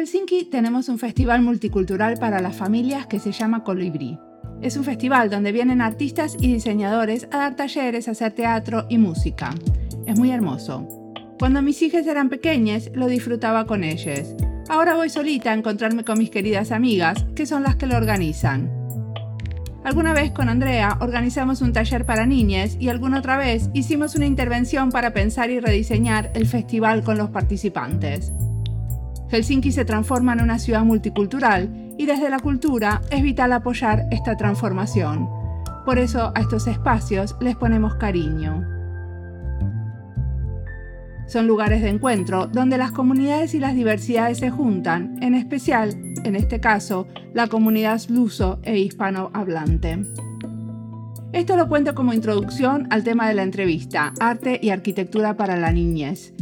Helsinki tenemos un festival multicultural para las familias que se llama Colibrí. Es un festival donde vienen artistas y diseñadores a dar talleres, a hacer teatro y música. Es muy hermoso. Cuando mis hijas eran pequeñas, lo disfrutaba con ellas. Ahora voy solita a encontrarme con mis queridas amigas, que son las que lo organizan. Alguna vez con Andrea organizamos un taller para niñas y alguna otra vez hicimos una intervención para pensar y rediseñar el festival con los participantes. Helsinki se transforma en una ciudad multicultural y desde la cultura es vital apoyar esta transformación. Por eso a estos espacios les ponemos cariño. Son lugares de encuentro donde las comunidades y las diversidades se juntan, en especial, en este caso, la comunidad luso e hispanohablante. Esto lo cuento como introducción al tema de la entrevista, Arte y Arquitectura para la Niñez.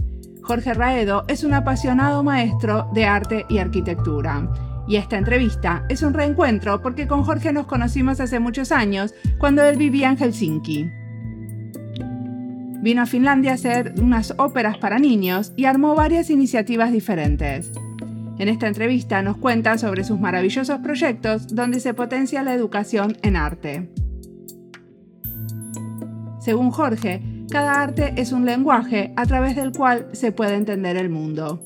Jorge Raedo es un apasionado maestro de arte y arquitectura. Y esta entrevista es un reencuentro porque con Jorge nos conocimos hace muchos años cuando él vivía en Helsinki. Vino a Finlandia a hacer unas óperas para niños y armó varias iniciativas diferentes. En esta entrevista nos cuenta sobre sus maravillosos proyectos donde se potencia la educación en arte. Según Jorge, cada arte es un lenguaje a través del cual se puede entender el mundo.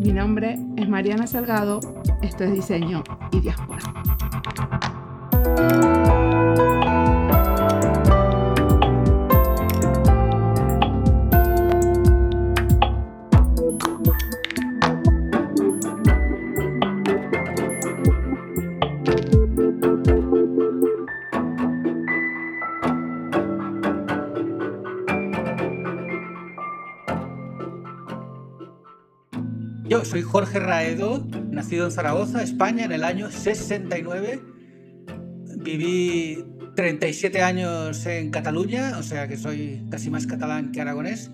Mi nombre es Mariana Salgado, esto es Diseño y Diáspora. Jorge Raedo, nacido en Zaragoza, España, en el año 69. Viví 37 años en Cataluña, o sea que soy casi más catalán que aragonés.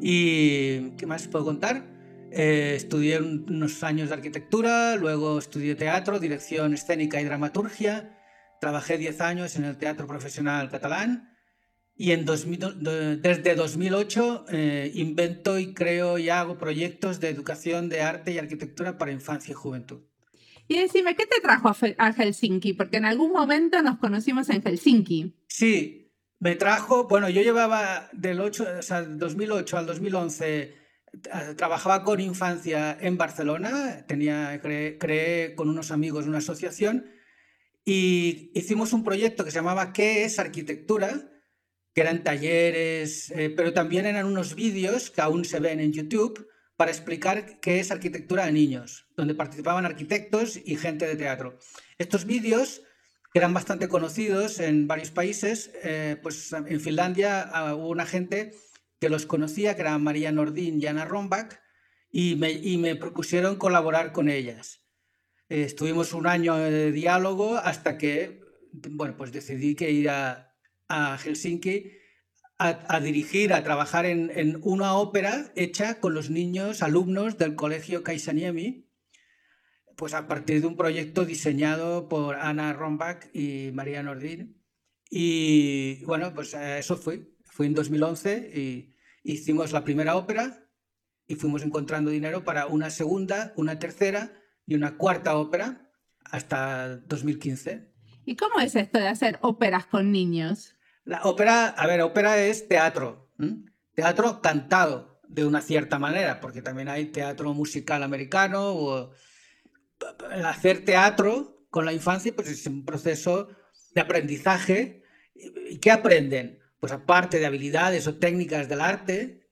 ¿Y qué más puedo contar? Eh, estudié unos años de arquitectura, luego estudié teatro, dirección escénica y dramaturgia. Trabajé 10 años en el teatro profesional catalán y en desde 2008 eh, invento y creo y hago proyectos de educación de arte y arquitectura para infancia y juventud. Y decime, ¿qué te trajo a Helsinki? Porque en algún momento nos conocimos en Helsinki. Sí, me trajo, bueno, yo llevaba del 8, o sea, 2008 al 2011, eh, trabajaba con infancia en Barcelona, tenía, creé con unos amigos una asociación y hicimos un proyecto que se llamaba ¿Qué es arquitectura? Que eran talleres, eh, pero también eran unos vídeos que aún se ven en YouTube para explicar qué es arquitectura de niños, donde participaban arquitectos y gente de teatro. Estos vídeos, que eran bastante conocidos en varios países, eh, pues en Finlandia ah, hubo una gente que los conocía, que eran María Nordín y Ana Rombach, y me, y me propusieron colaborar con ellas. Eh, estuvimos un año de diálogo hasta que, bueno, pues decidí que ir a, a Helsinki a, dirigir, a trabajar en, una ópera hecha con los niños, alumnos del colegio Kaisaniemi, pues a partir de un proyecto diseñado por Ana Rombach y María Nordin. Y bueno, pues eso fue. Fue en 2011 y hicimos la primera ópera y fuimos encontrando dinero para una segunda, una tercera y una cuarta ópera hasta 2015. ¿Y cómo es esto de hacer óperas con niños? La ópera, a ver, ópera es teatro, teatro cantado de una cierta manera, porque también hay teatro musical americano hacer teatro con la infancia pues es un proceso de aprendizaje. ¿Y qué aprenden? Pues aparte de habilidades o técnicas del arte,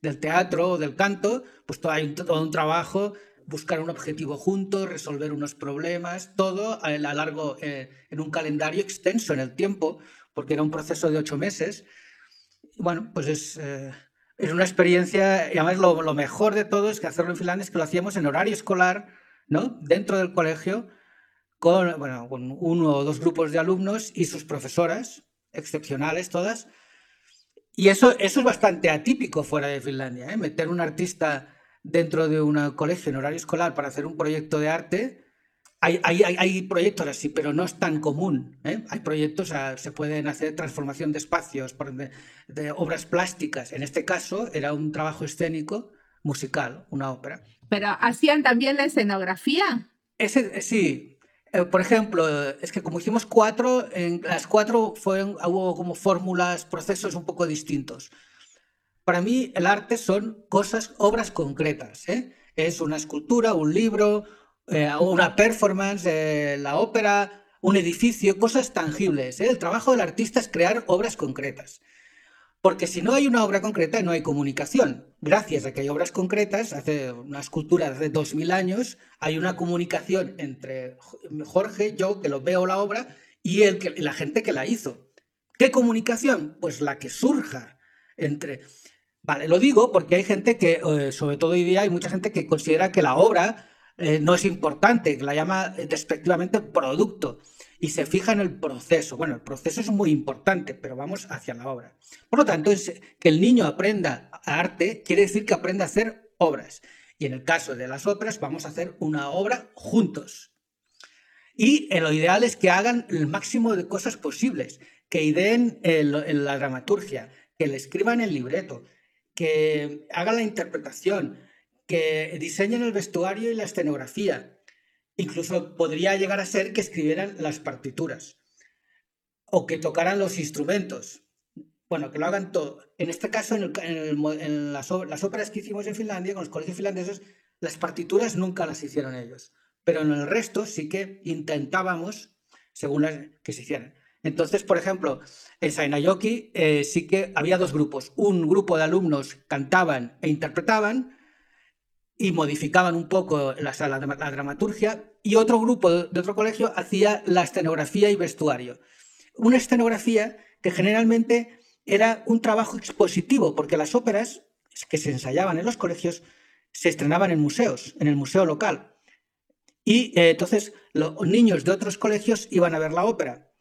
del teatro o del canto, pues todo, hay todo un trabajo, buscar un objetivo junto, resolver unos problemas, todo a, largo, eh, en un calendario extenso en el tiempo, porque era un proceso de ocho meses. Bueno, pues es, eh, es una experiencia, y además lo, lo, mejor de todo es que hacerlo en Finlandia es que lo hacíamos en horario escolar, ¿no? Dentro del colegio, con, bueno, con uno o dos grupos de alumnos y sus profesoras, excepcionales todas. Y eso, eso es bastante atípico fuera de Finlandia, ¿eh? meter un artista dentro de un colegio en horario escolar para hacer un proyecto de arte, Hay, hay, hay, proyectos así, pero no es tan común. ¿eh? Hay proyectos, se pueden hacer transformación de espacios, de, de, obras plásticas. En este caso era un trabajo escénico musical, una ópera. Pero hacían también la escenografía. Ese, sí. Eh, por ejemplo, es que como hicimos cuatro, en las cuatro fueron, hubo como fórmulas, procesos un poco distintos. Para mí el arte son cosas, obras concretas. ¿eh? Es una escultura, un libro, eh, una performance, eh, la ópera, un edificio, cosas tangibles. ¿eh? El trabajo del artista es crear obras concretas. Porque si no hay una obra concreta, no hay comunicación. Gracias a que hay obras concretas, hace una escultura de 2000 años, hay una comunicación entre Jorge, yo, que lo veo la obra, y, el que, la gente que la hizo. ¿Qué comunicación? Pues la que surja entre... Vale, lo digo porque hay gente que, sobre todo hoy día, hay mucha gente que considera que la obra eh, no es importante, la llama despectivamente producto y se fija en el proceso. Bueno, el proceso es muy importante, pero vamos hacia la obra. Por lo tanto, que el niño aprenda arte quiere decir que aprenda a hacer obras. Y en el caso de las óperas, vamos a hacer una obra juntos. Y lo ideal es que hagan el máximo de cosas posibles, que ideen la dramaturgia, que le escriban el libreto, que hagan la interpretación, que diseñen el vestuario y la escenografía. Incluso podría llegar a ser que escribieran las partituras o que tocaran los instrumentos. Bueno, que lo hagan todo. En este caso, en, las, óperas que hicimos en Finlandia, con los colegios finlandeses, las partituras nunca las hicieron ellos. Pero en el resto sí que intentábamos, según las que se hicieran. Entonces, por ejemplo, en Sainayoki eh, sí que había dos grupos. Un grupo de alumnos cantaban e interpretaban y modificaban un poco la, la, dramaturgia y otro grupo de, otro colegio hacía la escenografía y vestuario. Una escenografía que generalmente era un trabajo expositivo, porque las óperas que se ensayaban en los colegios se estrenaban en museos, en el museo local. Y eh, entonces los niños de otros colegios iban a ver la ópera.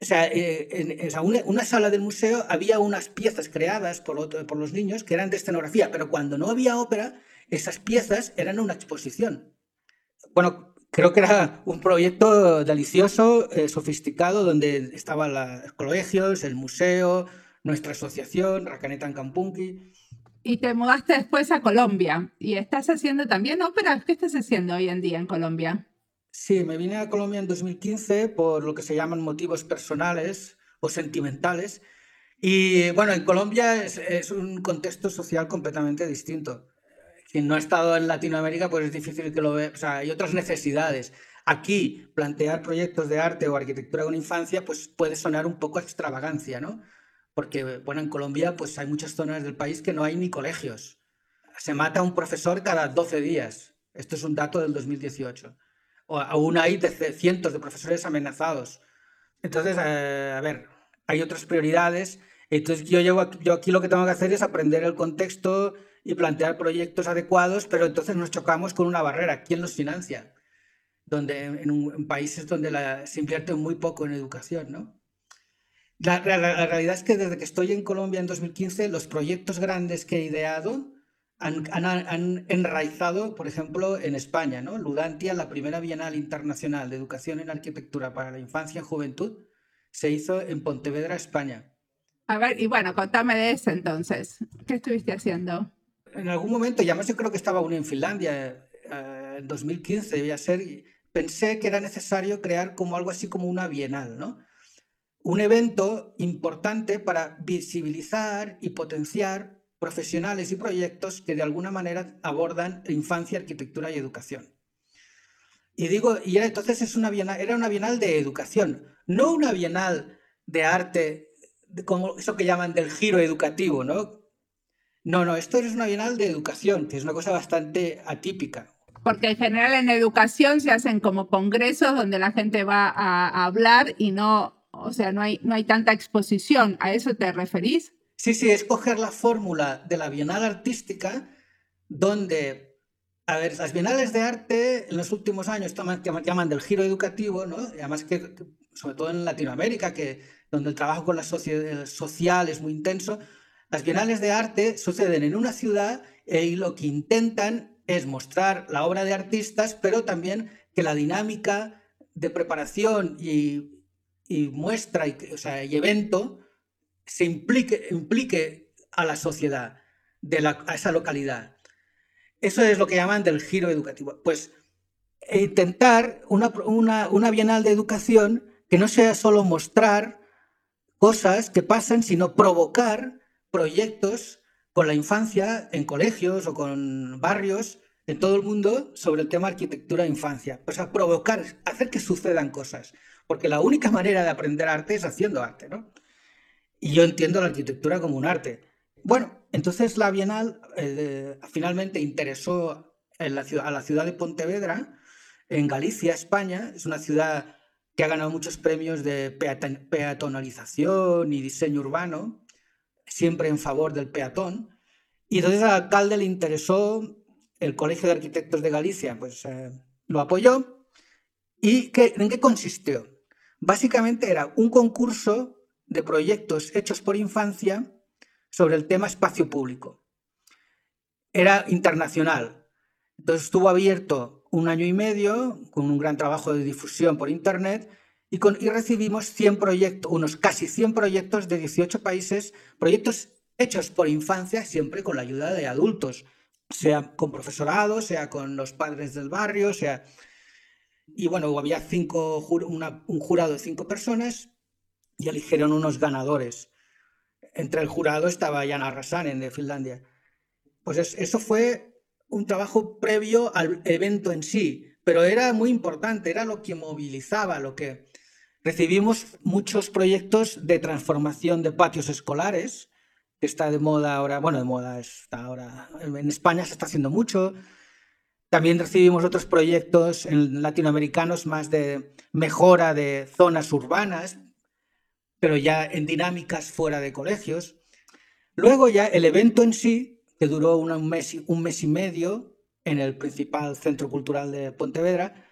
O sea, eh, en, una, sala del museo había unas piezas creadas por, por los niños que eran de escenografía, pero cuando no había ópera, esas piezas eran una exposición. Bueno, creo que era un proyecto delicioso, eh, sofisticado, donde estaban los colegios, el museo, nuestra asociación, Racanetan Campunki. Y te mudaste después a Colombia y estás haciendo también óperas. ¿Qué estás haciendo hoy en día en Colombia? Sí, me vine a Colombia en 2015 por lo que se llaman motivos personales o sentimentales. Y bueno, en Colombia es, es un contexto social completamente distinto quien no ha estado en Latinoamérica, pues es difícil que lo vea. O sea, hay otras necesidades. Aquí, plantear proyectos de arte o arquitectura con infancia, pues puede sonar un poco extravagancia, ¿no? Porque, bueno, en Colombia, pues hay muchas zonas del país que no hay ni colegios. Se mata un profesor cada 12 días. Esto es un dato del 2018. O aún hay cientos de profesores amenazados. Entonces, eh, a ver, hay otras prioridades. Entonces, yo, llevo, yo aquí lo que tengo que hacer es aprender el contexto y plantear proyectos adecuados, pero entonces nos chocamos con una barrera. ¿Quién los financia? Donde, en, países donde se invierte muy poco en educación, ¿no? La, realidad es que desde que estoy en Colombia en 2015, los proyectos grandes que he ideado han, han, enraizado, por ejemplo, en España. ¿no? Ludantia, la primera Bienal Internacional de Educación en Arquitectura para la Infancia y Juventud, se hizo en Pontevedra, España. A ver, y bueno, contame de eso entonces. ¿Qué estuviste haciendo? En algún momento, ya más yo creo que estaba aún en Finlandia, eh, en 2015 debía ser, pensé que era necesario crear como algo así como una bienal, ¿no? Un evento importante para visibilizar y potenciar profesionales y proyectos que de alguna manera abordan infancia, arquitectura y educación. Y digo, y era, entonces es una bienal, era una bienal de educación, no una bienal de arte, como eso que llaman del giro educativo, ¿no? No, no, esto es una bienal de educación, que es una cosa bastante atípica. Porque en general en educación se hacen como congresos donde la gente va a, hablar y no, o sea, no hay, no hay tanta exposición. ¿A eso te referís? Sí, sí, es coger la fórmula de la bienal artística donde, a ver, las bienales de arte en los últimos años toman, llaman del giro educativo, ¿no? Y además que, sobre todo en Latinoamérica, que, donde el trabajo con la sociedad social es muy intenso, las bienales de arte suceden en una ciudad y lo que intentan es mostrar la obra de artistas, pero también que la dinámica de preparación y, muestra y, evento se implique, implique a la sociedad, de la, a esa localidad. Eso es lo que llaman del giro educativo. Pues intentar una, una, una bienal de educación que no sea solo mostrar cosas que pasan, sino provocar proyectos con la infancia en colegios o con barrios en todo el mundo sobre el tema arquitectura e infancia. Pues a provocar, hacer que sucedan cosas. Porque la única manera de aprender arte es haciendo arte, ¿no? Y yo entiendo la arquitectura como un arte. Bueno, entonces la Bienal eh, finalmente interesó en la ciudad, a la ciudad de Pontevedra, en Galicia, España. Es una ciudad que ha ganado muchos premios de peatonalización y diseño urbano, siempre en favor del peatón. Y entonces al alcalde le interesó, el Colegio de Arquitectos de Galicia pues eh, lo apoyó. ¿Y en qué consistió? Básicamente era un concurso de proyectos hechos por infancia sobre el tema espacio público. Era internacional. Entonces estuvo abierto un año y medio con un gran trabajo de difusión por Internet y, con, y recibimos 100 proyectos, unos casi 100 proyectos de 18 países, proyectos hechos por infancia, siempre con la ayuda de adultos, sea con profesorado, sea con los padres del barrio, sea... Y bueno, había cinco, un jurado de cinco personas y eligieron unos ganadores. Entre el jurado estaba Jana Rasanen de Finlandia. Pues eso fue un trabajo previo al evento en sí, pero era muy importante, era lo que movilizaba, lo que recibimos muchos proyectos de transformación de patios escolares, que está de moda ahora, bueno, de moda está ahora, en España se está haciendo mucho. También recibimos otros proyectos en latinoamericanos más de mejora de zonas urbanas, pero ya en dinámicas fuera de colegios. Luego ya el evento en sí, que duró un mes, un mes y medio en el principal centro cultural de Pontevedra,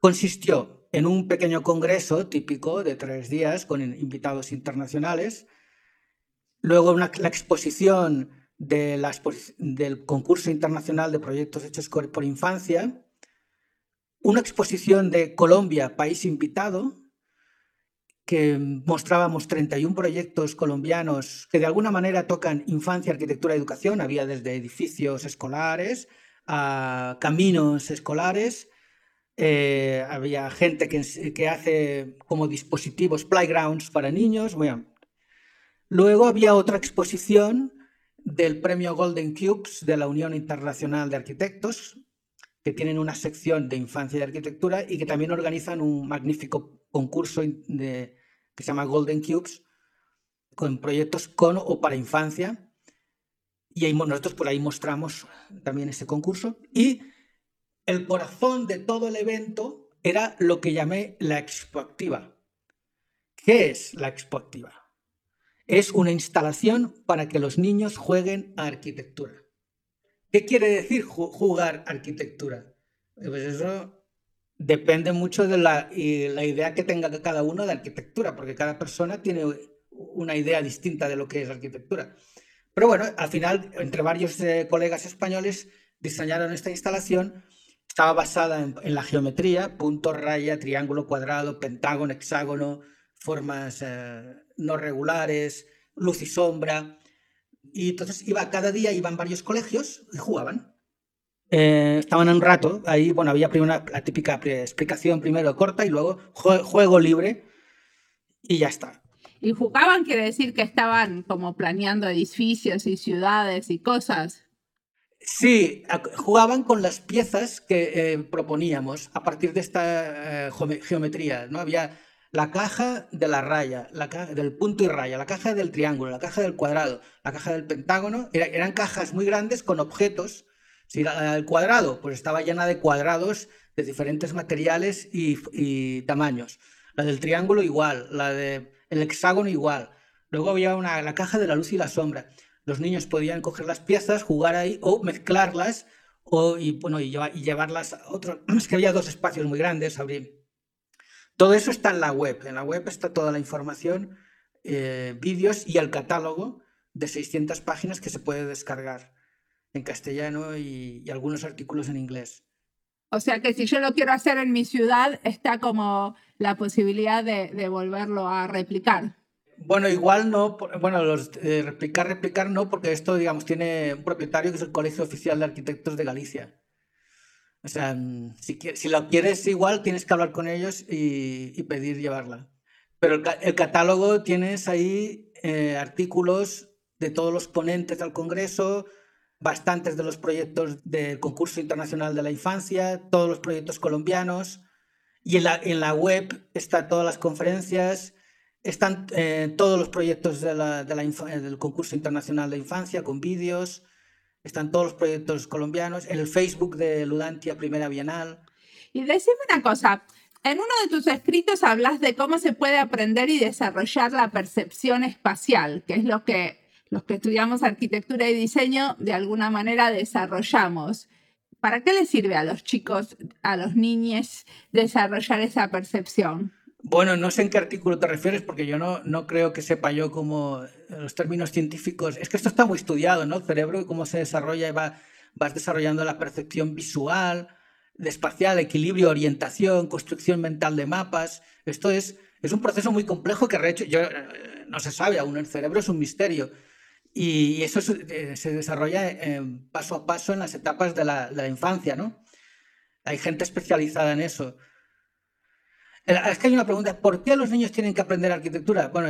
consistió en un pequeño congreso típico de tres días con invitados internacionales, luego la exposición de del concurso internacional de proyectos hechos por infancia, una exposición de Colombia, país invitado, que mostrábamos 31 proyectos colombianos que de alguna manera tocan infancia, arquitectura educación. Había desde edificios escolares a caminos escolares. Eh, había gente que, hace como dispositivos, playgrounds para niños. Bueno. Luego había otra exposición del premio Golden Cubes de la Unión Internacional de Arquitectos, que tienen una sección de infancia y arquitectura y que también organizan un magnífico concurso de, que se llama Golden Cubes, con proyectos con o para infancia. Y ahí, nosotros por ahí mostramos también ese concurso. Y el corazón de todo el evento era lo que llamé la expoactiva. ¿Qué es la expoactiva? Es una instalación para que los niños jueguen a arquitectura. ¿Qué quiere decir jugar arquitectura? Pues eso depende mucho de la, idea que tenga cada uno de arquitectura, porque cada persona tiene una idea distinta de lo que es arquitectura. Pero bueno, al final, entre varios eh, colegas españoles diseñaron esta instalación. Estaba basada en, la geometría, punto, raya, triángulo, cuadrado, pentágono, hexágono, formas eh, no regulares, luz y sombra. Y entonces iba, cada día iban varios colegios y jugaban. Eh, estaban un rato, ahí, bueno, había primero la típica explicación primero corta y luego juego libre y ya está. Y jugaban quiere decir que estaban como planeando edificios y ciudades y cosas. Sí, jugaban con las piezas que eh, proponíamos a partir de esta eh, geometría. ¿no? Había la caja de la raya, la caja del punto y raya, la caja del triángulo, la caja del cuadrado, la caja del pentágono. eran cajas muy grandes con objetos. Si la, del cuadrado, pues estaba llena de cuadrados de diferentes materiales y, tamaños. La del triángulo igual, la del hexágono igual. Luego había una, la caja de la luz y la sombra. Los niños podían coger las piezas, jugar ahí o mezclarlas o, y, bueno, y, llevarlas a otro. Es que había dos espacios muy grandes, abrir todo eso está en la web. En la web está toda la información, eh, vídeos y el catálogo de 600 páginas que se puede descargar en castellano y, algunos artículos en inglés. O sea que si yo lo quiero hacer en mi ciudad, está como la posibilidad de, volverlo a replicar. Bueno, igual no, bueno, los, eh, replicar, replicar no, porque esto, digamos, tiene un propietario que es el Colegio Oficial de Arquitectos de Galicia. O sea, si, si lo quieres igual, tienes que hablar con ellos y, pedir llevarla. Pero el, catálogo tienes ahí eh, artículos de todos los ponentes del Congreso, bastantes de los proyectos del concurso internacional de la infancia, todos los proyectos colombianos, y en la, en la web están todas las conferencias, están eh, todos los proyectos la del concurso internacional de infancia con vídeos, están todos los proyectos colombianos, en el Facebook de Ludantia Primera Bienal. Y decime una cosa, en uno de tus escritos hablas de cómo se puede aprender y desarrollar la percepción espacial, que es lo que los que estudiamos arquitectura y diseño de alguna manera desarrollamos. ¿Para qué le sirve a los chicos, a los niños, desarrollar esa percepción? Bueno, no sé en qué artículo te refieres porque yo no, no creo que sepa yo cómo los términos científicos. Es que esto está muy estudiado, ¿no? Cerebro y cómo se desarrolla y va, vas desarrollando la percepción visual, espacial, equilibrio, orientación, construcción mental de mapas. Esto es, es un proceso muy complejo que hecho, yo, eh, no se sabe aún. El cerebro es un misterio. Y eso eh, se, desarrolla eh, paso a paso en las etapas de la, infancia, ¿no? Hay gente especializada en eso. Es que hay una pregunta, ¿por qué los niños tienen que aprender arquitectura? Bueno,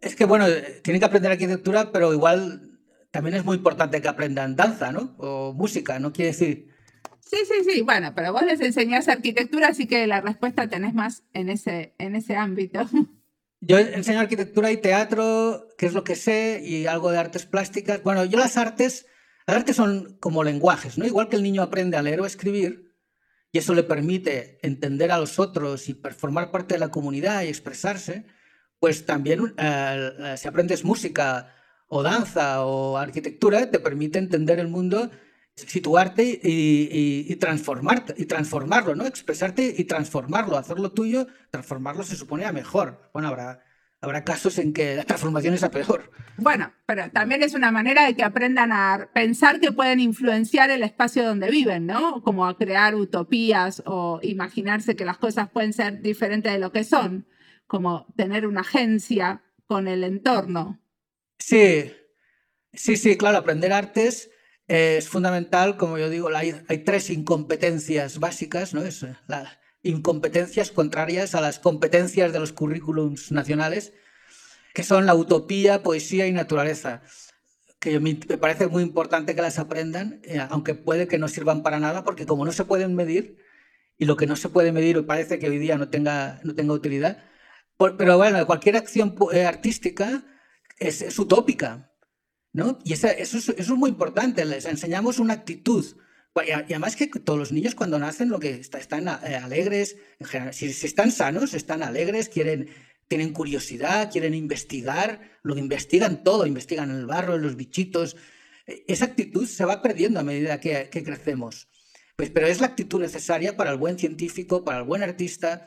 es que, bueno, tienen que aprender arquitectura, pero igual también es muy importante que aprendan danza, ¿no? O música, ¿no? Quiere decir... Sí, sí, sí, bueno, pero vos les enseñás arquitectura, así que la respuesta tenés más en ese, en ese ámbito. Yo enseño arquitectura y teatro, que es lo que sé, y algo de artes plásticas. Bueno, yo las artes, las artes son como lenguajes, ¿no? Igual que el niño aprende a leer o escribir, y eso le permite entender a los otros y formar parte de la comunidad y expresarse, pues también eh, eh, si aprendes música o danza o arquitectura, te permite entender el mundo situarte y, transformarte, y transformarlo, ¿no? Expresarte y transformarlo, hacerlo tuyo, transformarlo se supone a mejor. Bueno, habrá, habrá casos en que la transformación es a peor. Bueno, pero también es una manera de que aprendan a pensar que pueden influenciar el espacio donde viven, ¿no? Como a crear utopías o imaginarse que las cosas pueden ser diferentes de lo que son, como tener una agencia con el entorno. Sí, sí, sí, claro, aprender artes es fundamental, como yo digo, hay, tres incompetencias básicas, ¿no? Es las incompetencias contrarias a las competencias de los currículums nacionales, que son la utopía, poesía y naturaleza, que me parece muy importante que las aprendan, eh, aunque puede que no sirvan para nada, porque como no se pueden medir, y lo que no se puede medir parece que hoy día no tenga, no tenga utilidad, pero bueno, cualquier acción eh, artística es, es utópica, ¿no? Y eso, es, muy importante, les enseñamos una actitud. Y además que todos los niños cuando nacen lo que están eh, alegres, en general, si, están sanos, están alegres, quieren, tienen curiosidad, quieren investigar, lo investigan todo, investigan el barro, los bichitos. E, esa actitud se va perdiendo a medida que, crecemos. Pues, pero es la actitud necesaria para el buen científico, para el buen artista,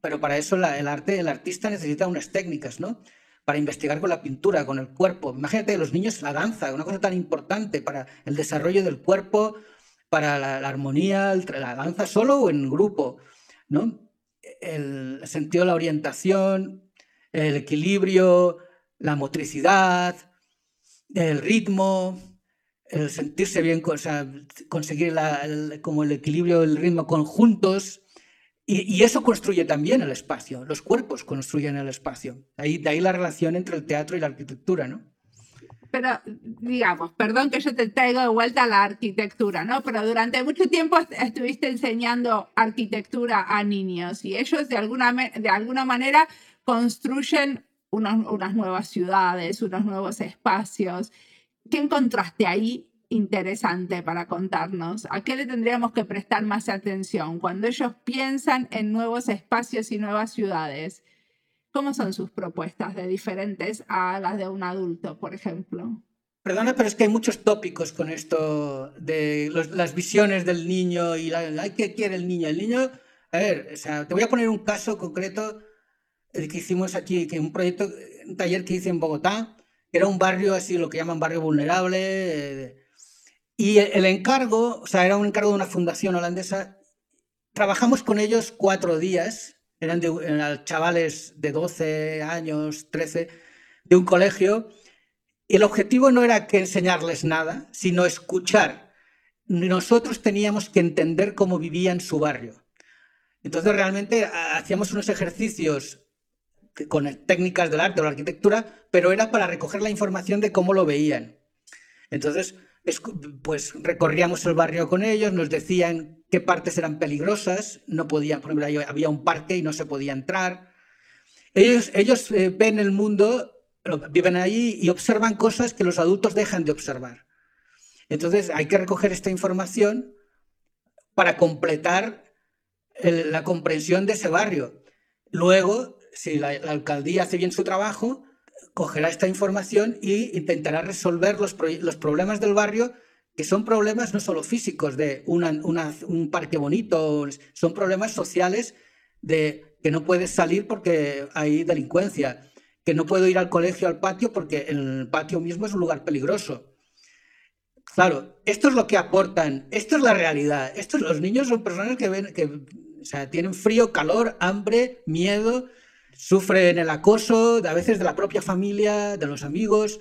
pero para eso el arte, el artista necesita unas técnicas, ¿no? para investigar con la pintura, con el cuerpo. Imagínate los niños la danza, una cosa tan importante para el desarrollo del cuerpo, para la, armonía, la danza solo o en grupo, ¿no? El sentido de la orientación, el equilibrio, la motricidad, el ritmo, el sentirse bien, o conseguir como el equilibrio, el ritmo conjuntos, y, eso construye también el espacio, los cuerpos construyen el espacio. De ahí la relación entre el teatro y la arquitectura, ¿no? Pero, digamos, perdón que yo te traigo de vuelta a la arquitectura, ¿no? Pero durante mucho tiempo estuviste enseñando arquitectura a niños y ellos de alguna, de alguna manera construyen unas nuevas ciudades, unos nuevos espacios. ¿Qué encontraste ahí interesante para contarnos? ¿A qué le tendríamos que prestar más atención cuando ellos piensan en nuevos espacios y nuevas ciudades? ¿Cómo son sus propuestas de diferentes a las de un adulto, por ejemplo? Perdona, pero es que hay muchos tópicos con esto de las visiones del niño y ¿qué quiere el niño? El niño, a ver, te voy a poner un caso concreto que hicimos aquí, que un proyecto, un taller que hice en Bogotá, era un barrio así, lo que llaman barrio vulnerable, eh, y el encargo, o sea, era un encargo de una fundación holandesa trabajamos con ellos cuatro días, eran, eran chavales de 12 años, 13, de un colegio, y el objetivo no era que enseñarles nada, sino escuchar. Nosotros teníamos que entender cómo vivían su barrio. Entonces realmente hacíamos unos ejercicios con técnicas del arte o la arquitectura, pero era para recoger la información de cómo lo veían. Entonces, pues recorríamos el barrio con ellos, nos decían qué partes eran peligrosas, no podían, por ejemplo, había un parque y no se podía entrar. Ellos, ellos eh, ven el mundo, viven allí y observan cosas que los adultos dejan de observar. Entonces hay que recoger esta información para completar la comprensión de ese barrio. Luego, si la, alcaldía hace bien su trabajo, cogerá esta información e intentará resolver los, los, problemas del barrio, que son problemas no solo físicos de un parque bonito, son problemas sociales de que no puedes salir porque hay delincuencia, que no puedo ir al colegio, al patio, porque el patio mismo es un lugar peligroso. Claro, esto es lo que aportan, esto es la realidad. Estos, los niños son personas que, ven, que tienen frío, calor, hambre, miedo, sufren el acoso, a veces de la propia familia, de los amigos.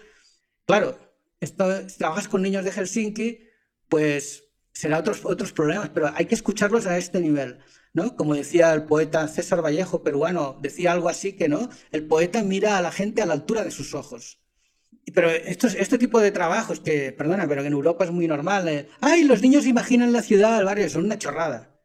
Claro, esto, si trabajas con niños de Helsinki, pues será otros, otros problemas, pero hay que escucharlos a este nivel. ¿no? Como decía el poeta César Vallejo, peruano, decía algo así que no, el poeta mira a la gente a la altura de sus ojos. Pero este tipo de trabajos que, perdona, pero en Europa es muy normal, eh, ay, los niños imaginan la ciudad, el barrio, son una chorrada.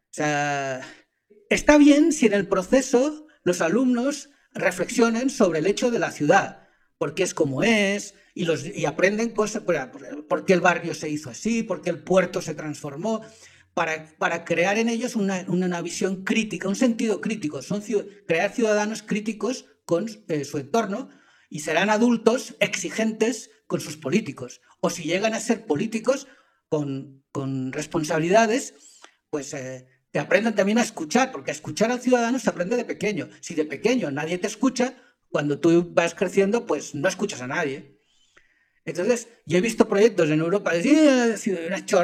Está bien si en el proceso los alumnos reflexionen sobre el hecho de la ciudad, por qué es como es, y, los, y aprenden cosas, por, qué el barrio se hizo así, por qué el puerto se transformó, para, para crear en ellos una, una, visión crítica, un sentido crítico, son crear ciudadanos críticos con eh, su entorno y serán adultos exigentes con sus políticos. O si llegan a ser políticos con, con responsabilidades, pues eh, que aprendan también a escuchar, porque escuchar al ciudadano se aprende de pequeño. Si de pequeño nadie te escucha, cuando tú vas creciendo, pues no escuchas a nadie. Entonces, yo he visto proyectos en Europa, de,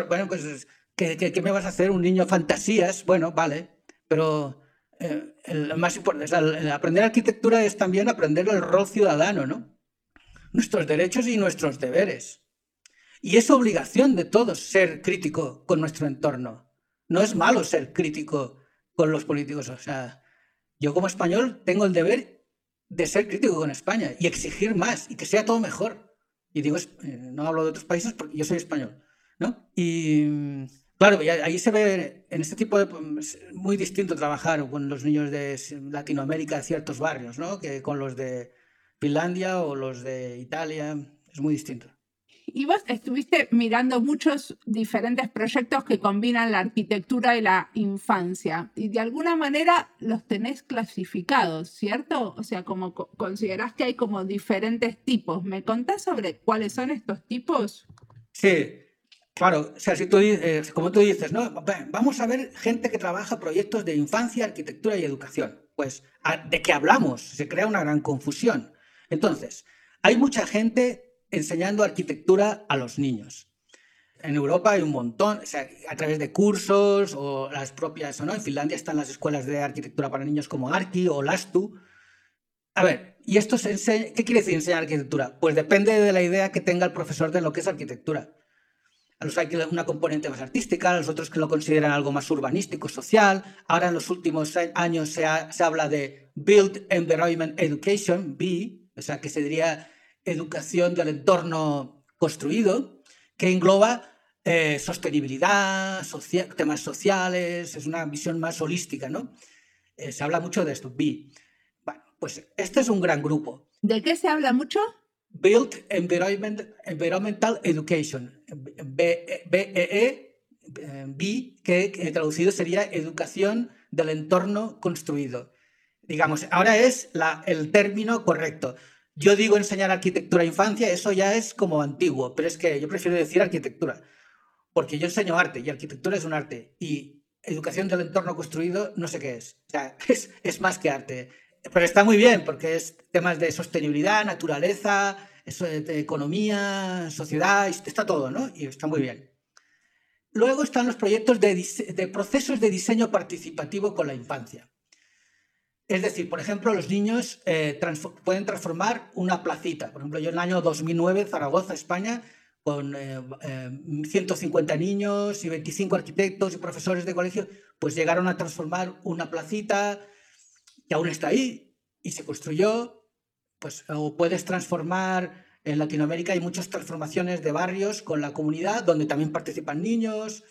bueno, pues, ¿qué, me vas a hacer? ¿Un niño fantasías? Bueno, vale, pero eh, lo más importante, aprender arquitectura es también aprender el rol ciudadano, ¿no? Nuestros derechos y nuestros deberes. Y es obligación de todos ser crítico con nuestro entorno no es malo ser crítico con los políticos. O sea, yo como español tengo el deber de ser crítico con España y exigir más y que sea todo mejor. Y digo, eh, no hablo de otros países porque yo soy español, ¿no? Y claro, ahí se ve en este tipo de... Es muy distinto trabajar con los niños de Latinoamérica de ciertos barrios, ¿no? Que con los de Finlandia o los de Italia. Es muy distinto. Y vos estuviste mirando muchos diferentes proyectos que combinan la arquitectura y la infancia. Y de alguna manera los tenés clasificados, ¿cierto? O sea, como considerás que hay como diferentes tipos. ¿Me contás sobre cuáles son estos tipos? Sí, claro. O sea, si tú, eh, como tú dices, ¿no? Vamos a ver gente que trabaja proyectos de infancia, arquitectura y educación. Pues, ¿de qué hablamos? Se crea una gran confusión. Entonces, hay mucha gente enseñando arquitectura a los niños. En Europa hay un montón, a través de cursos o las propias, ¿no? En Finlandia están las escuelas de arquitectura para niños como Arki o Lastu. A ver, ¿y esto se? ¿Qué quiere decir enseñar arquitectura? Pues depende de la idea que tenga el profesor de lo que es arquitectura. A los hay una componente más artística, a los otros que lo consideran algo más urbanístico, social. Ahora en los últimos años se, se habla de Build Environment Education, B, o sea, que se diría educación del entorno construido, que engloba eh, sostenibilidad, temas sociales, es una visión más holística, ¿no? Eh, se habla mucho de esto, B. Bueno, pues este es un gran grupo. ¿De qué se habla mucho? Built Environment, Environmental Education, BEE, B, B, que traducido sería Educación del Entorno Construido. Digamos, ahora es la, el término correcto. Yo digo enseñar arquitectura a infancia, eso ya es como antiguo, pero es que yo prefiero decir arquitectura, porque yo enseño arte y arquitectura es un arte y educación del entorno construido no sé qué es. O sea, es, más que arte. Pero está muy bien porque es temas de sostenibilidad, naturaleza, eso de economía, sociedad, está todo, ¿no? Y está muy bien. Luego están los proyectos de, procesos de diseño participativo con la infancia. Es decir, por ejemplo, los niños eh, pueden transformar una placita. Por ejemplo, yo en el año 2009, Zaragoza, España, con 150 eh, eh, niños y 25 arquitectos y profesores de colegio, pues llegaron a transformar una placita que aún está ahí y se construyó. Pues, o puedes transformar en Latinoamérica hay muchas transformaciones de barrios con la comunidad donde también participan niños.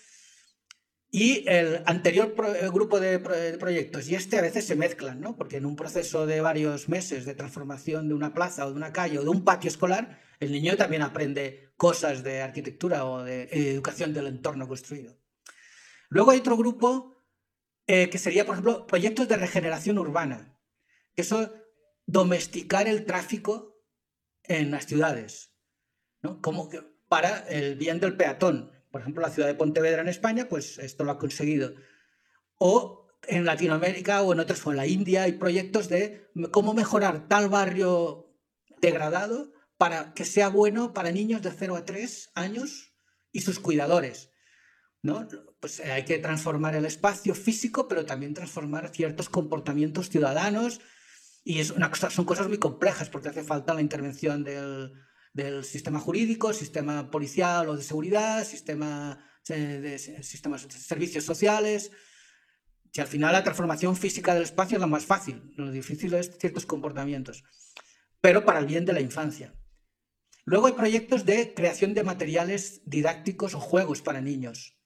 Y el anterior grupo de, proyectos y este a veces se mezclan, ¿no? porque en un proceso de varios meses de transformación de una plaza o de una calle o de un patio escolar, el niño también aprende cosas de arquitectura o de educación del entorno construido. Luego hay otro grupo eh, que sería, por ejemplo, proyectos de regeneración urbana, que eso domesticar el tráfico en las ciudades, ¿no? Como que para el bien del peatón. Por ejemplo, la ciudad de Pontevedra en España, pues esto lo ha conseguido. O en Latinoamérica o en otros, o en la India, hay proyectos de cómo mejorar tal barrio degradado para que sea bueno para niños de 0 a 3 años y sus cuidadores. ¿no? Pues hay que transformar el espacio físico, pero también transformar ciertos comportamientos ciudadanos y es una cosa, son cosas muy complejas porque hace falta la intervención del, del sistema jurídico, sistema policial o de seguridad, sistema de, sistemas de servicios sociales. Si al final la transformación física del espacio es la más fácil, lo difícil es ciertos comportamientos, pero para el bien de la infancia. Luego hay proyectos de creación de materiales didácticos o juegos para niños,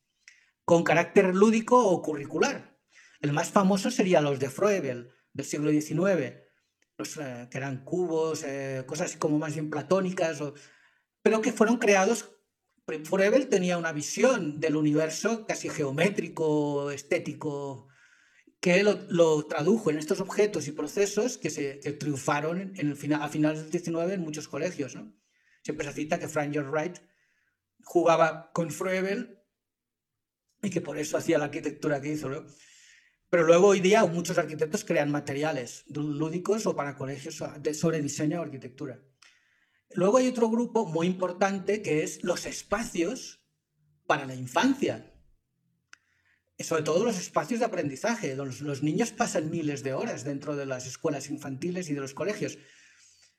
con carácter lúdico o curricular. El más famoso sería los de Froebel, del siglo XIX, eh, que eran cubos, eh, cosas como más bien platónicas, pero que fueron creados. Froebel tenía una visión del universo casi geométrico, estético, que lo, tradujo en estos objetos y procesos que, se, triunfaron en, el final, a finales del XIX en muchos colegios. ¿no? Siempre se cita que Frank Lloyd Wright jugaba con Froebel y que por eso hacía la arquitectura que hizo. ¿no? Pero luego hoy día muchos arquitectos crean materiales lúdicos o para colegios sobre diseño o arquitectura. Luego hay otro grupo muy importante que es los espacios para la infancia. Sobre todo los espacios de aprendizaje. Los, los niños pasan miles de horas dentro de las escuelas infantiles y de los colegios.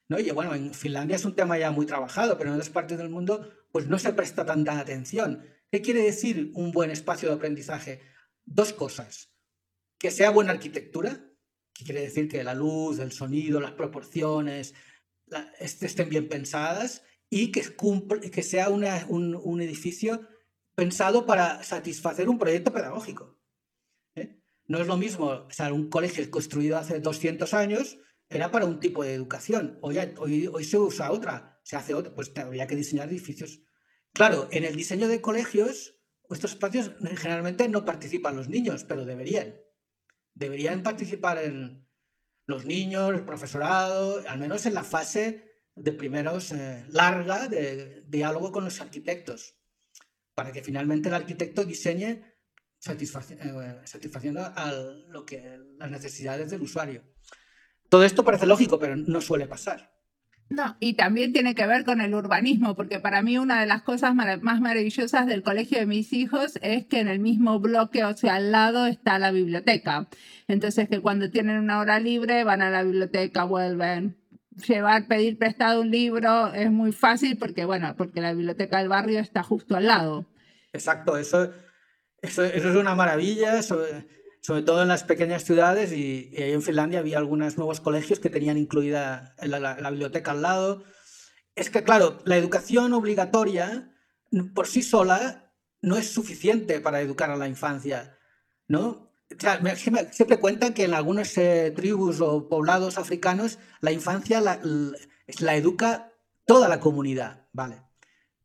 ¿no? Y bueno, en Finlandia es un tema ya muy trabajado, pero en otras partes del mundo pues no se presta tanta atención. ¿Qué quiere decir un buen espacio de aprendizaje? Dos cosas que sea buena arquitectura, que quiere decir que la luz, el sonido, las proporciones estén bien pensadas y que, sea un, edificio pensado para satisfacer un proyecto pedagógico. ¿eh? No es lo mismo, o sea, un colegio construido hace 200 años era para un tipo de educación. Hoy, hoy, hoy se usa otra, se hace otra, pues habría que diseñar edificios. Claro, en el diseño de colegios, estos espacios generalmente no participan los niños, pero deberían deberían participar en los niños, el profesorado, al menos en la fase de primeros eh, larga de diálogo con los arquitectos, para que finalmente el arquitecto diseñe eh, satisfaciendo a lo que, las necesidades del usuario. Todo esto parece lógico, pero no suele pasar. No, y también tiene que ver con el urbanismo, porque para mí una de las cosas más maravillosas del colegio de mis hijos es que en el mismo bloque, o sea, al lado está la biblioteca. Entonces, que cuando tienen una hora libre van a la biblioteca, vuelven. Llevar, pedir prestado un libro es muy fácil porque, bueno, porque la biblioteca del barrio está justo al lado. Exacto, eso, eso, eso es una maravilla sobre todo en las pequeñas ciudades y, en Finlandia había algunos nuevos colegios que tenían incluida la, biblioteca al lado. Es que, claro, la educación obligatoria por sí sola no es suficiente para educar a la infancia, ¿no? siempre cuentan que en algunas eh, tribus o poblados africanos la infancia la, la, educa toda la comunidad, ¿vale?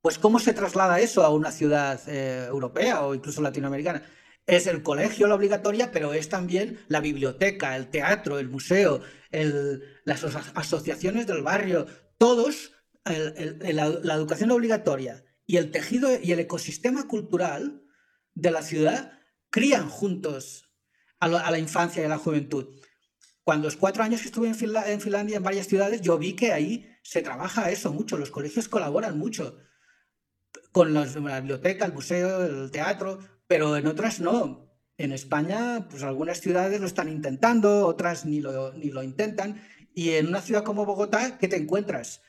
Pues ¿cómo se traslada eso a una ciudad eh, europea o incluso latinoamericana? Es el colegio la obligatoria, pero es también la biblioteca, el teatro, el museo, las asociaciones del barrio, todos, la, educación obligatoria y el tejido y el ecosistema cultural de la ciudad crían juntos a, la infancia y a la juventud. Cuando los cuatro años que estuve en, en Finlandia, en varias ciudades, yo vi que ahí se trabaja eso mucho, los colegios colaboran mucho con la biblioteca, el museo, el teatro, pero en otras no. En España, pues algunas ciudades lo están intentando, otras ni lo, ni lo intentan. Y en una ciudad como Bogotá, ¿qué te encuentras?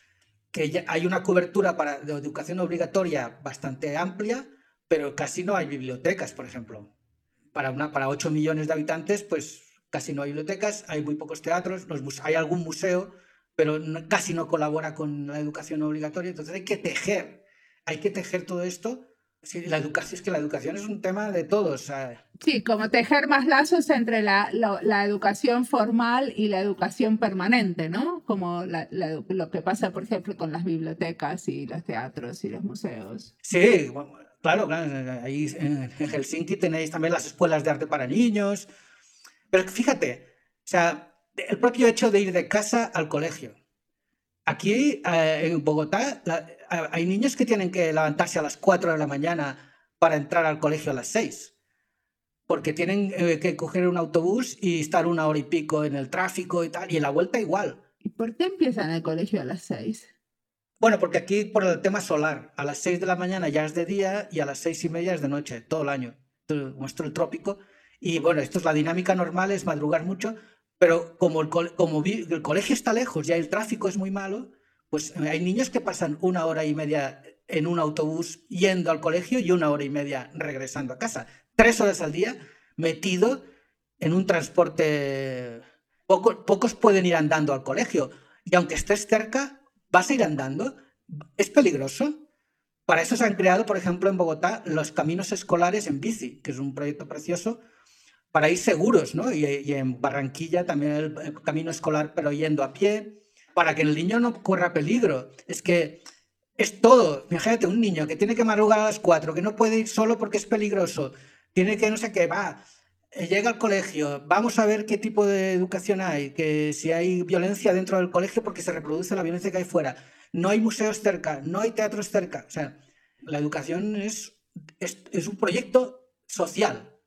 Que hay una cobertura para, de educación obligatoria bastante amplia, pero casi no hay bibliotecas, por ejemplo. Para, una, para 8 millones de habitantes, pues casi no hay bibliotecas, hay muy pocos teatros, hay algún museo, pero casi no colabora con la educación obligatoria. Entonces hay que tejer, hay que tejer todo esto Sí, la educación es que la educación es un tema de todos. Sí, como tejer más lazos entre la, la, educación formal y la educación permanente, ¿no? Como lo que pasa, por ejemplo, con las bibliotecas y los teatros y los museos. Sí, claro, claro. Ahí en Helsinki tenéis también las escuelas de arte para niños. Pero fíjate, o sea, el propio hecho de ir de casa al colegio. Aquí eh, en Bogotá hay niños que tienen que levantarse a las 4 de la mañana para entrar al colegio a las 6, porque tienen eh, que coger un autobús y estar una hora y pico en el tráfico y tal, y en la vuelta igual. ¿Y por qué empiezan el colegio a las 6? Bueno, porque aquí por el tema solar, a las 6 de la mañana ya es de día y a las 6 y media es de noche, todo el año. Muestro el trópico. Y bueno, esto es la dinámica normal, es madrugar mucho, pero como el, como el colegio está lejos y el tráfico es muy malo, pues hay niños que pasan una hora y media en un autobús yendo al colegio y una hora y media regresando a casa. Tres horas al día metido en un transporte. pocos pueden ir andando al colegio. Y aunque estés cerca, vas a ir andando. Es peligroso. Para eso se han creado, por ejemplo, en Bogotá, los caminos escolares en bici, que es un proyecto precioso para ir seguros, ¿no? Y, en Barranquilla también el, camino escolar, pero yendo a pie, para que el niño no corra peligro. Es que es todo. Fíjate, un niño que tiene que madrugar a las cuatro, que no puede ir solo porque es peligroso, tiene que no sé qué, va, eh, llega al colegio, vamos a ver qué tipo de educación hay, que si hay violencia dentro del colegio porque se reproduce la violencia que hay fuera. No hay museos cerca, no hay teatros cerca. O sea, la educación es, es un proyecto social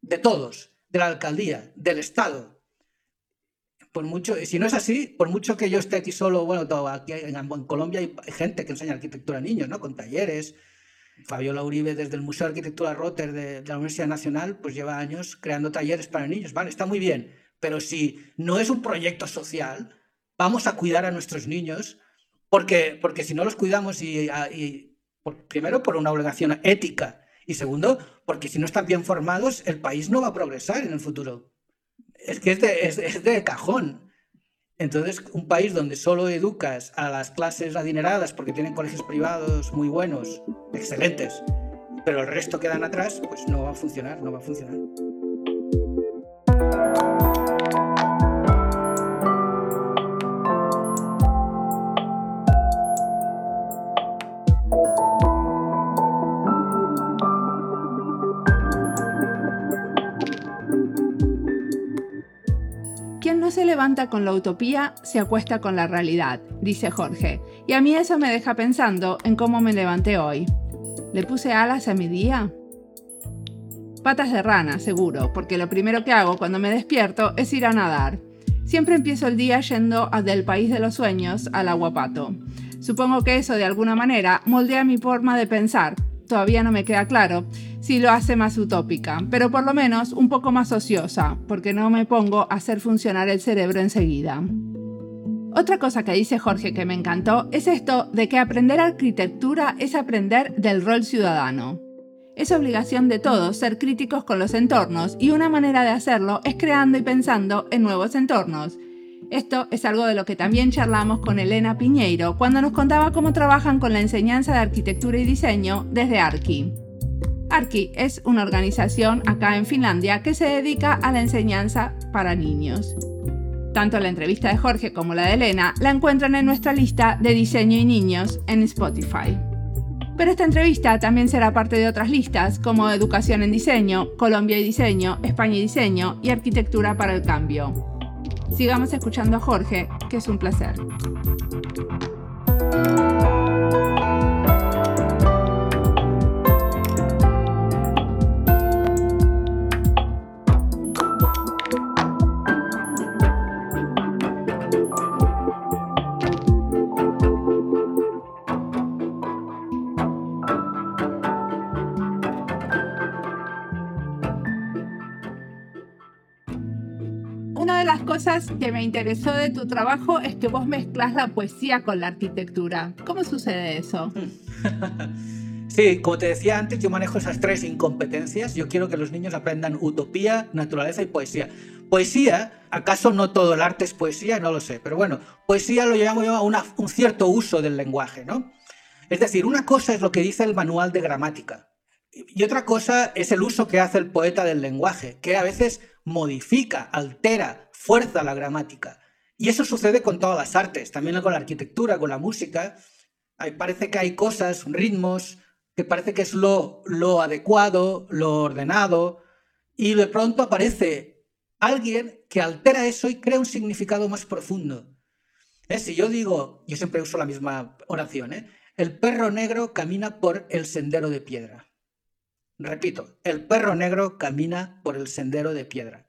de todos, de la alcaldía, del Estado. Por mucho, si no es así, por mucho que yo esté aquí solo, bueno, todo, aquí en, Colombia hay gente que enseña arquitectura a niños, ¿no? Con talleres. Fabiola Uribe, desde el Museo de Arquitectura Rotter de, la Universidad Nacional, pues lleva años creando talleres para niños. Vale, está muy bien. Pero si no es un proyecto social, vamos a cuidar a nuestros niños, porque, porque si no los cuidamos y, primero por una obligación ética y segundo, porque si no están bien formados, el país no va a progresar en el futuro. Es que es de, cajón. Entonces, un país donde solo educas a las clases adineradas porque tienen colegios privados muy buenos, excelentes, pero el resto quedan atrás, pues no va a funcionar, no va a funcionar. Se levanta con la utopía, se acuesta con la realidad, dice Jorge, y a mí eso me deja pensando en cómo me levanté hoy. ¿Le puse alas a mi día? Patas de rana, seguro, porque lo primero que hago cuando me despierto es ir a nadar. Siempre empiezo el día yendo del país de los sueños al aguapato. Supongo que eso de alguna manera moldea mi forma de pensar, todavía no me queda claro si lo hace más utópica, pero por lo menos un poco más ociosa, porque no me pongo a hacer funcionar el cerebro enseguida. Otra cosa que dice Jorge que me encantó es esto de que aprender arquitectura es aprender del rol ciudadano. Es obligación de todos ser críticos con los entornos y una manera de hacerlo es creando y pensando en nuevos entornos, esto es algo de lo que también charlamos con Elena Piñeiro cuando nos contaba cómo trabajan con la enseñanza de arquitectura y diseño desde Arki. Arki es una organización acá en Finlandia que se dedica a la enseñanza para niños. Tanto la entrevista de Jorge como la de Elena la encuentran en nuestra lista de diseño y niños en Spotify. Pero esta entrevista también será parte de otras listas como Educación en Diseño, Colombia y Diseño, España y Diseño y Arquitectura para el Cambio. Sigamos escuchando a Jorge, que es un placer. Cosas que me interesó de tu trabajo es que vos mezclas la poesía con la arquitectura. ¿Cómo sucede eso? Sí, como te decía antes, yo manejo esas tres incompetencias. Yo quiero que los niños aprendan utopía, naturaleza y poesía. Poesía, ¿acaso no todo el arte es poesía? No lo sé, pero bueno, poesía lo llamo yo a un cierto uso del lenguaje, ¿no? Es decir, una cosa es lo que dice el manual de gramática y otra cosa es el uso que hace el poeta del lenguaje, que a veces modifica, altera, fuerza la gramática. Y eso sucede con todas las artes, también con la arquitectura, con la música. parece que hay cosas, ritmos, que parece que es lo, lo adecuado, lo ordenado, y de pronto aparece alguien que altera eso y crea un significado más profundo. ¿Eh? Si yo digo, yo siempre uso la misma oración, ¿eh? el perro negro camina por el sendero de piedra. Repito, el perro negro camina por el sendero de piedra.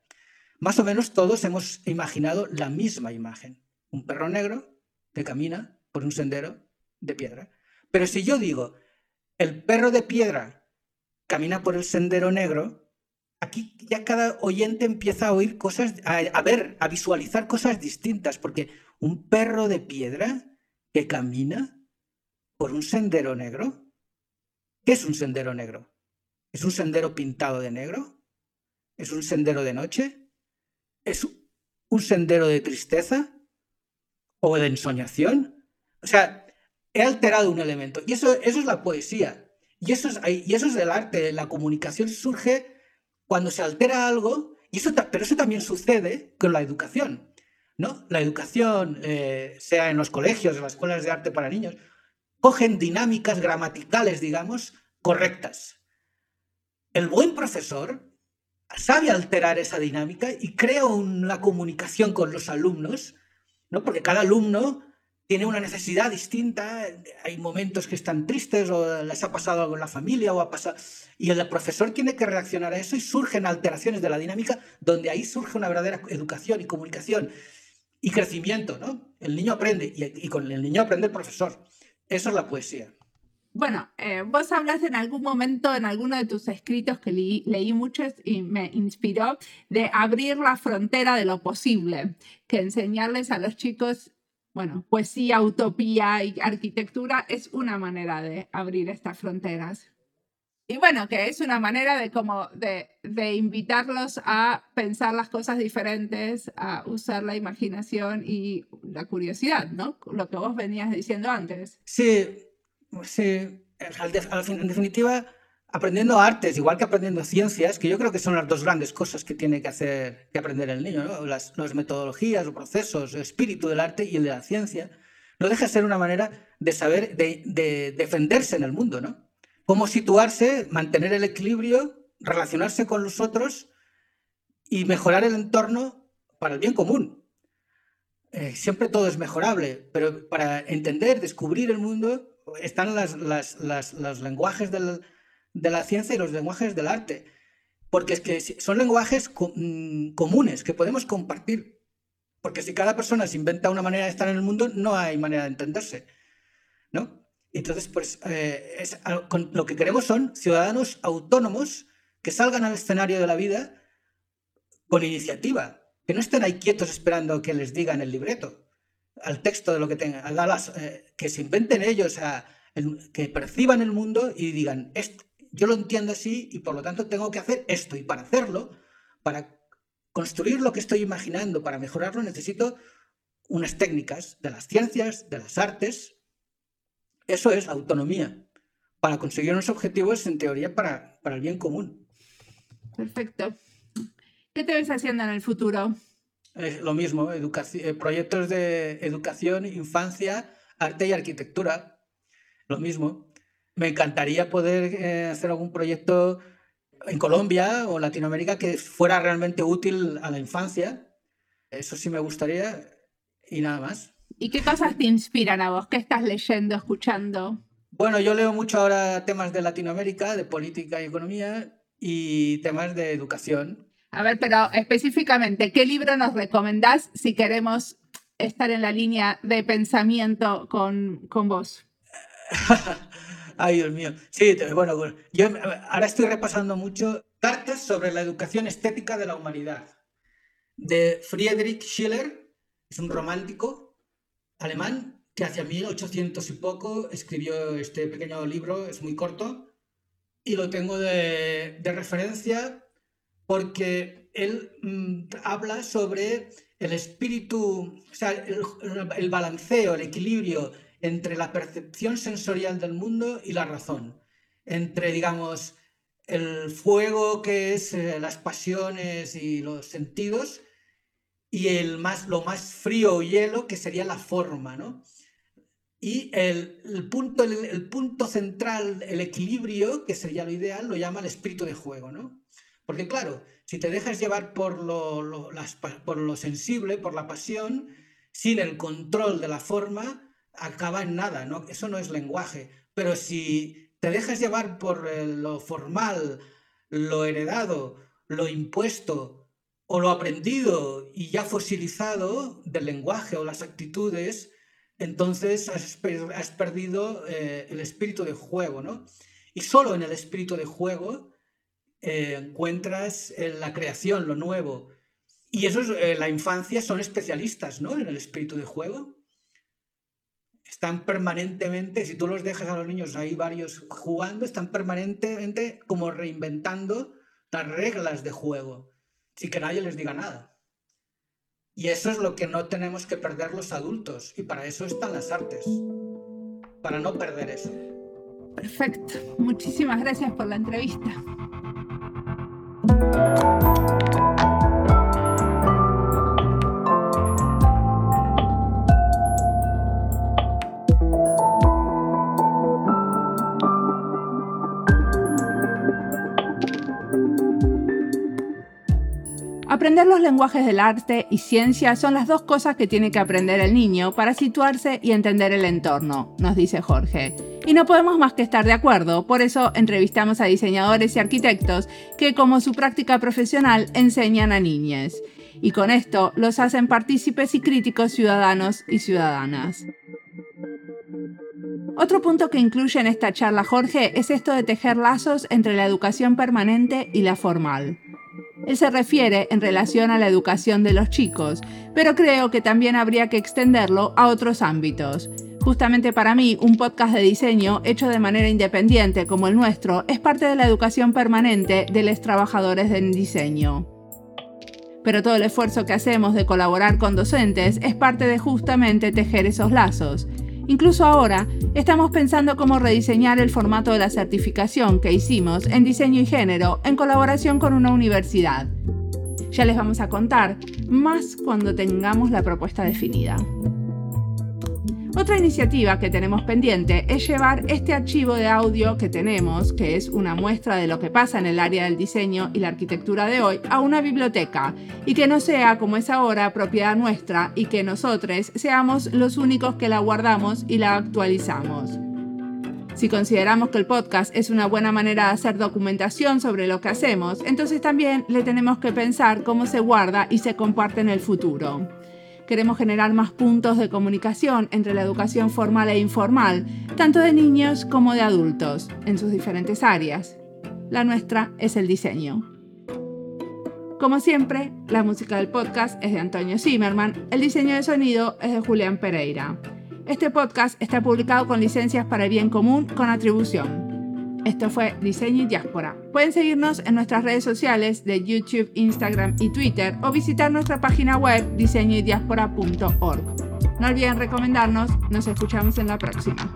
Más o menos todos hemos imaginado la misma imagen. Un perro negro que camina por un sendero de piedra. Pero si yo digo, el perro de piedra camina por el sendero negro, aquí ya cada oyente empieza a oír cosas, a, ver, a visualizar cosas distintas, porque un perro de piedra que camina por un sendero negro, ¿qué es un sendero negro? ¿Es un sendero pintado de negro? ¿Es un sendero de noche? ¿Es un sendero de tristeza? ¿O de ensoñación? O sea, he alterado un elemento. Y eso, eso es la poesía. Y eso es, y eso es el arte. La comunicación surge cuando se altera algo, y eso, pero eso también sucede con la educación. ¿no? La educación, eh, sea en los colegios, en las escuelas de arte para niños, cogen dinámicas gramaticales, digamos, correctas. El buen profesor sabe alterar esa dinámica y crea una comunicación con los alumnos, ¿no? porque cada alumno tiene una necesidad distinta, hay momentos que están tristes o les ha pasado algo en la familia o ha pasado... Y el profesor tiene que reaccionar a eso y surgen alteraciones de la dinámica donde ahí surge una verdadera educación y comunicación y crecimiento, ¿no? El niño aprende y, y con el niño aprende el profesor. Eso es la poesía. Bueno, eh, vos hablas en algún momento, en alguno de tus escritos que leí, leí muchos y me inspiró, de abrir la frontera de lo posible, que enseñarles a los chicos bueno, poesía, utopía y arquitectura es una manera de abrir estas fronteras. Y bueno, que es una manera de como de, de, invitarlos a pensar las cosas diferentes, a usar la imaginación y la curiosidad, ¿no? Lo que vos venías diciendo antes. Sí, sí. En definitiva, aprendiendo artes, igual que aprendiendo ciencias, que yo creo que son las dos grandes cosas que tiene que hacer que aprender el niño, ¿no? las, metodologías, los procesos, el espíritu del arte y el de la ciencia, no deja de ser una manera de saber, de, defenderse en el mundo, ¿no? Cómo situarse, mantener el equilibrio, relacionarse con los otros y mejorar el entorno para el bien común. Eh, siempre todo es mejorable, pero para entender, descubrir el mundo, están las, los lenguajes de la ciencia y los lenguajes del arte. Porque es que son lenguajes mm, comunes que podemos compartir. Porque si cada persona se inventa una manera de estar en el mundo, no hay manera de entenderse. ¿no? Entonces, pues eh, lo que queremos son ciudadanos autónomos que salgan al escenario de la vida con iniciativa, que no estén ahí quietos esperando que les digan el libreto, al texto de lo que tengan, eh, que se inventen ellos, a, que perciban el mundo y digan, yo lo entiendo así y por lo tanto tengo que hacer esto. Y para hacerlo, para construir lo que estoy imaginando, para mejorarlo, necesito unas técnicas de las ciencias, de las artes. Eso es autonomía, para conseguir unos objetivos en teoría para, para el bien común. Perfecto. ¿Qué te ves haciendo en el futuro? Lo mismo, eh, proyectos de educación, infancia, arte y arquitectura. Lo mismo me encantaría poder eh, hacer algún proyecto en Colombia o Latinoamérica que fuera realmente útil a la infancia. Eso sí me gustaría y nada más. ¿Y qué cosas te inspiran a vos? ¿Qué estás leyendo, escuchando? Bueno, yo leo mucho ahora temas de Latinoamérica, de política y economía y temas de educación. A ver, pero específicamente, ¿qué libro nos recomendás si queremos estar en la línea de pensamiento con, con vos? Ay, Dios mío. Sí, bueno, yo ahora estoy repasando mucho cartas sobre la educación estética de la humanidad de Friedrich Schiller, es un romántico alemán que hacia 1800 y poco escribió este pequeño libro, es muy corto, y lo tengo de, referencia porque él mm, habla sobre el espíritu, o sea, el, balanceo, el equilibrio entre la percepción sensorial del mundo y la razón, entre, digamos, el fuego que es eh, las pasiones y los sentidos y el más, lo más frío o hielo que sería la forma, ¿no? Y el, punto, el, punto central, el equilibrio, que sería lo ideal, lo llama el espíritu de juego, ¿no? Porque claro, si te dejas llevar por lo, por lo sensible, por la pasión, sin el control de la forma, acaba en nada, ¿no? Eso no es lenguaje. Pero si te dejas llevar por eh, lo formal, lo heredado, lo impuesto o lo aprendido y ya fosilizado del lenguaje o las actitudes, entonces has, perdido eh, el espíritu de juego, ¿no? Y solo en el espíritu de juego eh, encuentras la creación, lo nuevo. Y eso es, la infancia son especialistas, ¿no? En el espíritu de juego están permanentemente, si tú los dejas a los niños ahí varios jugando, están permanentemente como reinventando las reglas de juego, sin que nadie les diga nada. Y eso es lo que no tenemos que perder los adultos, y para eso están las artes, para no perder eso. Perfecto, muchísimas gracias por la entrevista. Aprender los lenguajes del arte y ciencia son las dos cosas que tiene que aprender el niño para situarse y entender el entorno, nos dice Jorge. Y no podemos más que estar de acuerdo, por eso entrevistamos a diseñadores y arquitectos que como su práctica profesional enseñan a niñes. Y con esto los hacen partícipes y críticos ciudadanos y ciudadanas. Otro punto que incluye en esta charla Jorge es esto de tejer lazos entre la educación permanente y la formal. Él se refiere en relación a la educación de los chicos, pero creo que también habría que extenderlo a otros ámbitos. Justamente para mí, un podcast de diseño hecho de manera independiente como el nuestro es parte de la educación permanente de los trabajadores en diseño. Pero todo el esfuerzo que hacemos de colaborar con docentes es parte de justamente tejer esos lazos. Incluso ahora estamos pensando cómo rediseñar el formato de la certificación que hicimos en diseño y género en colaboración con una universidad. Ya les vamos a contar más cuando tengamos la propuesta definida. Otra iniciativa que tenemos pendiente es llevar este archivo de audio que tenemos, que es una muestra de lo que pasa en el área del diseño y la arquitectura de hoy, a una biblioteca y que no sea como es ahora propiedad nuestra y que nosotros seamos los únicos que la guardamos y la actualizamos. Si consideramos que el podcast es una buena manera de hacer documentación sobre lo que hacemos, entonces también le tenemos que pensar cómo se guarda y se comparte en el futuro. Queremos generar más puntos de comunicación entre la educación formal e informal, tanto de niños como de adultos, en sus diferentes áreas. La nuestra es el diseño. Como siempre, la música del podcast es de Antonio Zimmerman, el diseño de sonido es de Julián Pereira. Este podcast está publicado con licencias para el bien común con atribución. Esto fue Diseño y Diáspora. Pueden seguirnos en nuestras redes sociales de YouTube, Instagram y Twitter o visitar nuestra página web diseñoydiaspora.org. No olviden recomendarnos, nos escuchamos en la próxima.